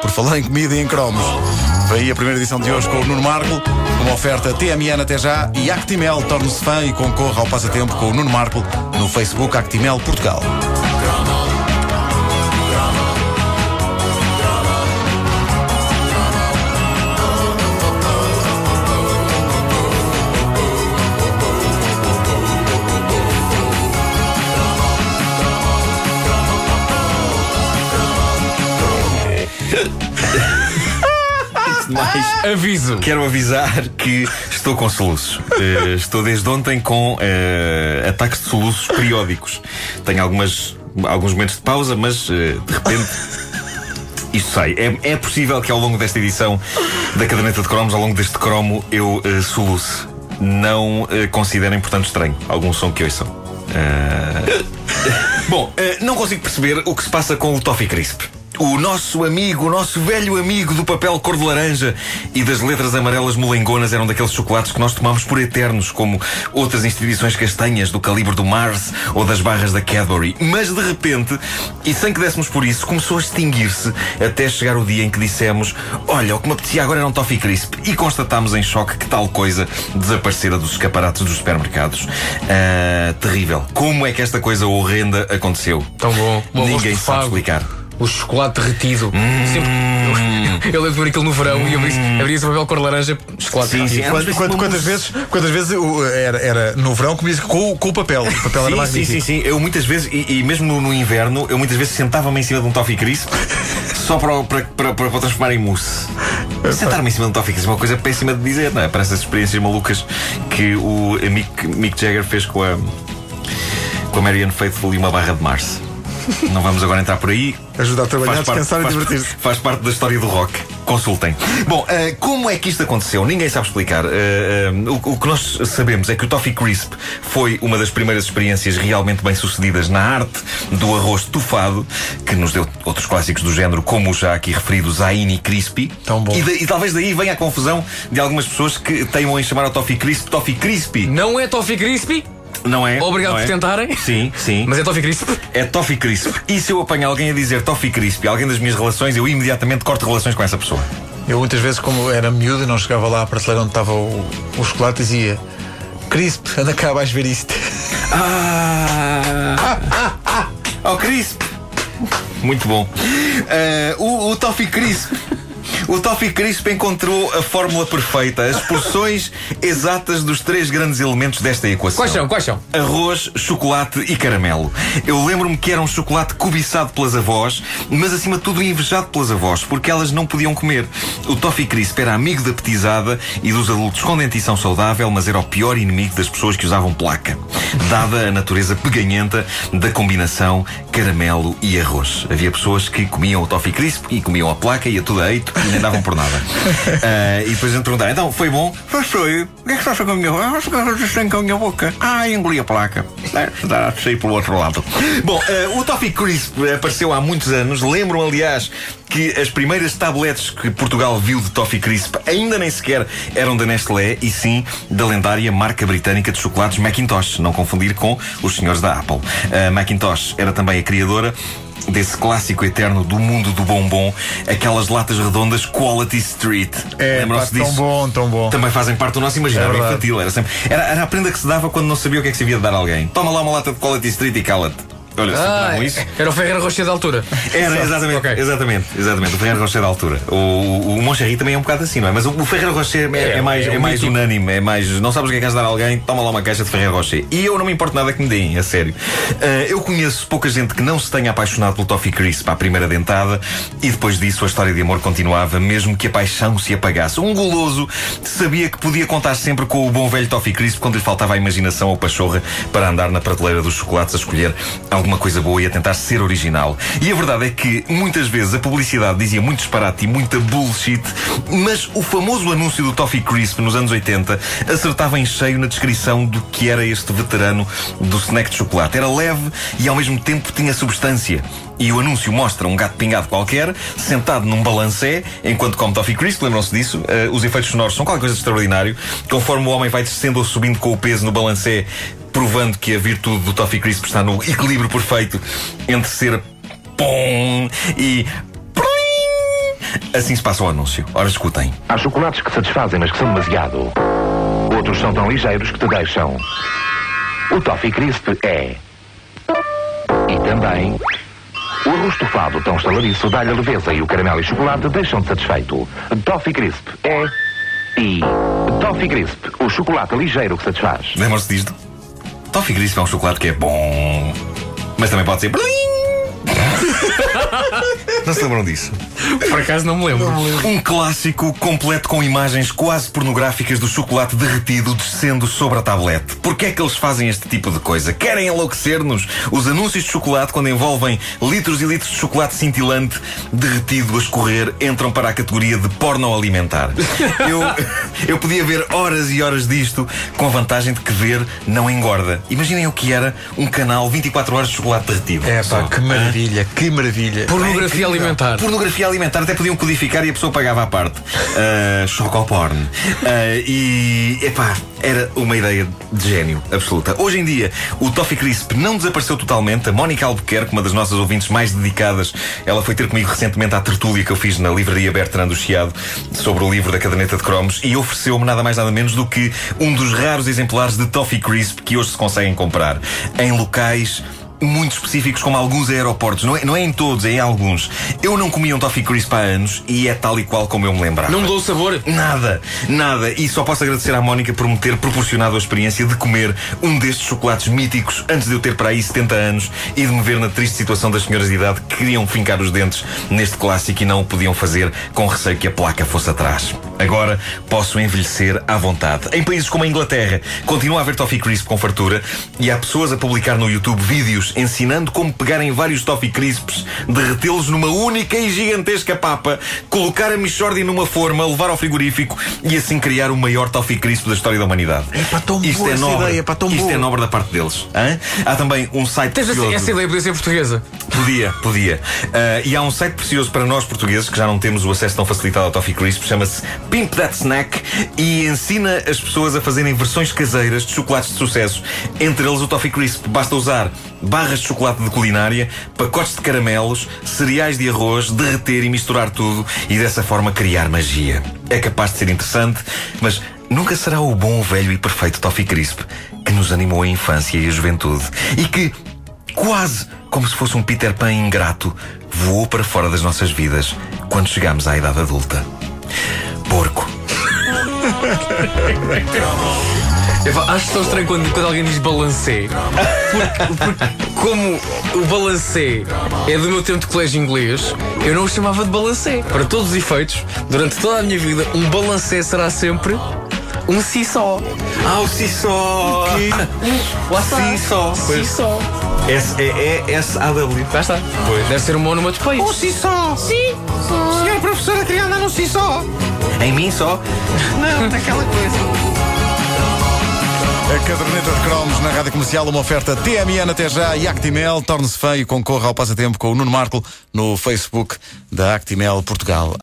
Por falar em comida e em cromos. Aí a primeira edição de hoje com o Nuno Marco, uma oferta TMN até já e Actimel torne-se fã e concorra ao passatempo com o Nuno Marco no Facebook Actimel Portugal. Mais, Aviso. quero avisar que estou com soluços. Eh, estou desde ontem com eh, ataques de soluços periódicos. Tenho algumas, alguns momentos de pausa, mas eh, de repente. Isto sai. É, é possível que ao longo desta edição da caderneta de cromos, ao longo deste cromo, eu eh, soluce. Não eh, considerem, portanto, estranho algum som que ouçam. Eh, Bom, eh, não consigo perceber o que se passa com o Toffee Crisp. O nosso amigo, o nosso velho amigo do papel cor de laranja e das letras amarelas molengonas eram daqueles chocolates que nós tomamos por eternos, como outras instituições castanhas do calibre do Mars ou das barras da Cadbury. Mas de repente, e sem que dessemos por isso, começou a extinguir-se até chegar o dia em que dissemos: Olha, o que me apetecia agora era um Toffee Crisp. E constatámos em choque que tal coisa desaparecera dos escaparates dos supermercados. Ah, terrível. Como é que esta coisa horrenda aconteceu? Tão bom. Bom Ninguém sabe explicar. O chocolate derretido. Hum. Sempre. Eu lembro de ver aquilo no verão e abri- abria-se o papel cor laranja, chocolate Sim, derretido. sim. Quantas, Mas quantas- quantas vezes, quantas vezes era, era no verão comia-se com, com o papel. O papel era Sim, sim, magnífico. sim, sim. Eu muitas vezes, e, e mesmo no, no inverno, eu muitas vezes sentava-me em cima de um toffee crisp só para, o- para, para, para, para transformar em mousse. Sentar-me em cima de um toffee crisp é uma coisa péssima de dizer, não é? Para essas experiências malucas que o Mick, Mick Jagger fez com a, com a Marianne Faithfull e uma barra de Mars. Não vamos agora entrar por aí. Ajuda a trabalhar, Faz parte- descansar e faz- divertir-se. Faz parte da história do rock. Consultem. Bom, eh, como é que isto aconteceu? Ninguém sabe explicar. Eh, eh, o, o que nós sabemos é que o Toffee Crisp foi uma das primeiras experiências realmente bem sucedidas na arte do arroz estufado, que nos deu outros clássicos do género, como os já aqui referidos Aini Crispy. Tão bom. E, da- e talvez daí venha a confusão de algumas pessoas que teimam em chamar ao Toffee Crisp Toffee Crispy. Não é Toffee Crispy, Não é? obrigado Não por é? tentarem. Sim, sim. Mas é Toffee Crispy. É Toffee Crisp. E se eu apanho alguém a dizer Toffee Crisp, alguém das minhas relações, eu imediatamente corto relações com essa pessoa. Eu muitas vezes, como era miúdo e não chegava lá à prateleira onde estava o, o chocolate, dizia Crisp, anda cá, vais ver isto. Ah! Oh, Crisp! Muito bom. Eh, o, o Toffee Crisp. O Toffee Crisp encontrou a fórmula perfeita, as porções exatas dos três grandes elementos desta equação. Quais são? Quais são? Arroz, chocolate e caramelo. Eu lembro-me que era um chocolate cobiçado pelas avós, mas acima de tudo invejado pelas avós, porque elas não podiam comer. O Toffee Crisp era amigo da petizada e dos adultos com dentição saudável, mas era o pior inimigo das pessoas que usavam placa, dada a natureza peganhenta da combinação caramelo e arroz. Havia pessoas que comiam o Toffee Crisp e comiam a placa e a tudo a eito nem davam por nada. Ah, e depois a gente perguntava, então, foi bom? Foi, foi. O que é que estás com a minha boca? Ah, com a minha boca. Ah, engoli a placa. É, Está a sair pelo outro lado. Bom, ah, o Toffee Crisp apareceu há muitos anos. Lembram, aliás, que as primeiras tabletes que Portugal viu de Toffee Crisp ainda nem sequer eram da Nestlé e sim da lendária marca britânica de chocolates Macintosh. Não confundir com os senhores da Apple. A Macintosh era também a criadora desse clássico eterno do mundo do bombom, aquelas latas redondas Quality Street. É, pá, Lembram-se tão disso? bom, tão bom. Também fazem parte do nosso imaginário É infantil. Era, sempre, era, era a prenda que se dava quando não sabia o que é que se havia de dar a alguém. Toma lá uma lata de Quality Street e cala-te. Olha, Ah, isso. era o Ferreira Rocher da altura. Era, exatamente, Ok. exatamente, exatamente. O Ferreiro Rocher da altura. O, o, o Moncherry também é um bocado assim, não é? Mas o, o Ferreiro Rocher é, É, é mais, é é um mais unânime, é mais. Não sabes o que é que has de dar a alguém, toma lá uma caixa de Ferreiro Rocher. E eu não me importo nada que me deem, a sério. Ah, eu conheço pouca gente que não se tenha apaixonado pelo Toffee Crisp à primeira dentada e depois disso a história de amor continuava, mesmo que a paixão se apagasse. Um goloso sabia que podia contar sempre com o bom velho Toffee Crisp quando lhe faltava a imaginação ou pachorra para andar na prateleira dos chocolates a escolher alguma coisa boa e a tentar ser original. E a verdade é que muitas vezes a publicidade dizia muito disparate e muita bullshit, mas o famoso anúncio do Toffee Crisp nos anos 80 acertava em cheio na descrição do que era este veterano do snack de chocolate. Era leve e ao mesmo tempo tinha substância. E o anúncio mostra um gato pingado qualquer, sentado num balancé, enquanto come Toffee Crisp, lembram-se disso? Eh, os efeitos sonoros são qualquer coisa de extraordinário. Conforme o homem vai descendo ou subindo com o peso no balancé, provando que a virtude do Toffee Crisp está no equilíbrio perfeito entre ser pom e. Assim se passa o anúncio. Ora, escutem. Há chocolates que satisfazem, mas que são demasiado. Outros são tão ligeiros que te deixam. O Toffee Crisp é. E também. O arroz estofado tão estaladiço dá-lhe a leveza e o caramelo e chocolate deixam-te satisfeito. Toffee Crisp é. E. Toffee Crisp, o chocolate ligeiro que satisfaz. Lembram-se disto? Toffee Crisp é um chocolate que é bom, mas também pode ser. Não se lembram disso? Por acaso não me lembro. Um clássico completo com imagens quase pornográficas do chocolate derretido descendo sobre a tablete. Porquê é que eles fazem este tipo de coisa? Querem enlouquecer-nos? Os anúncios de chocolate, quando envolvem litros e litros de chocolate cintilante derretido a escorrer, entram para a categoria de porno alimentar. Eu, eu podia ver horas e horas disto com a vantagem de que ver não engorda. Imaginem o que era um canal 24 horas de chocolate derretido. É pá, que maravilha, que maravilha. Pornografia alimentar. Pornografia alimentar até podiam codificar e a pessoa pagava à parte. Uh, Chocoporn. Uh, e, epá, era uma ideia de gênio absoluta. Hoje em dia, o Toffee Crisp não desapareceu totalmente. A Mónica Albuquerque, uma das nossas ouvintes mais dedicadas, ela foi ter comigo recentemente à tertúlia que eu fiz na livraria Bertrand do Chiado sobre o livro da caderneta de cromos e ofereceu-me nada mais nada menos do que um dos raros exemplares de Toffee Crisp que hoje se conseguem comprar em locais muito específicos, como alguns aeroportos. Não é, não é em todos, é em alguns. Eu não comia um Toffee Crisp há anos e é tal e qual como eu me lembrava. Não mudou o sabor? Nada, nada. E só posso agradecer à Mónica por me ter proporcionado a experiência de comer um destes chocolates míticos antes de eu ter para aí 70 anos e de me ver na triste situação das senhoras de idade que queriam fincar os dentes neste clássico e não o podiam fazer com receio que a placa fosse atrás. Agora posso envelhecer à vontade. Em países como a Inglaterra, continua a haver Toffee Crisp com fartura e há pessoas a publicar no YouTube vídeos ensinando como pegarem vários Toffee Crisps, derretê-los numa única e gigantesca papa, colocar a Michordi numa forma, levar ao frigorífico e assim criar o maior Toffee Crisp da história da humanidade. É pá, tão Isto boa é essa nobre. ideia, pá, tão Isto boa. é nobre da parte deles. Hã? Há também um site Tens precioso. essa ideia podia ser portuguesa. Podia, podia. Ah, e há um site precioso para nós portugueses que já não temos o acesso tão facilitado ao Toffee Crisp, chama-se Pimp That Snack e ensina as pessoas a fazerem versões caseiras de chocolates de sucesso, entre eles o Toffee Crisp. Basta usar barras de chocolate de culinária, pacotes de caramelos, cereais de arroz, derreter e misturar tudo e dessa forma criar magia. É capaz de ser interessante, mas nunca será o bom, velho e perfeito Toffee Crisp que nos animou a infância e a juventude e que quase como se fosse um Peter Pan ingrato, voou para fora das nossas vidas quando chegámos à idade adulta. Porco. Eu acho tão estranho quando, quando alguém diz balancê. Porque, porque como o balancê é do meu tempo de colégio inglês, eu não o chamava de balancê. Para todos os efeitos, durante toda a minha vida, um balancê será sempre um si só. Ah, o Cissó! Lá está. Si só. Si só. S-E-E-S-A-W. Lá está. Pois. Deve ser uma onomatopeia. Um Cissó! Sim. Senhora professora, queria andar no Cissó! Em mim só? Não, naquela coisa. A caderneta de cromos na rádio comercial, uma oferta TMN até já e Actimel. Torne-se feio e concorra ao passatempo com o Nuno Marco no Facebook da Actimel Portugal.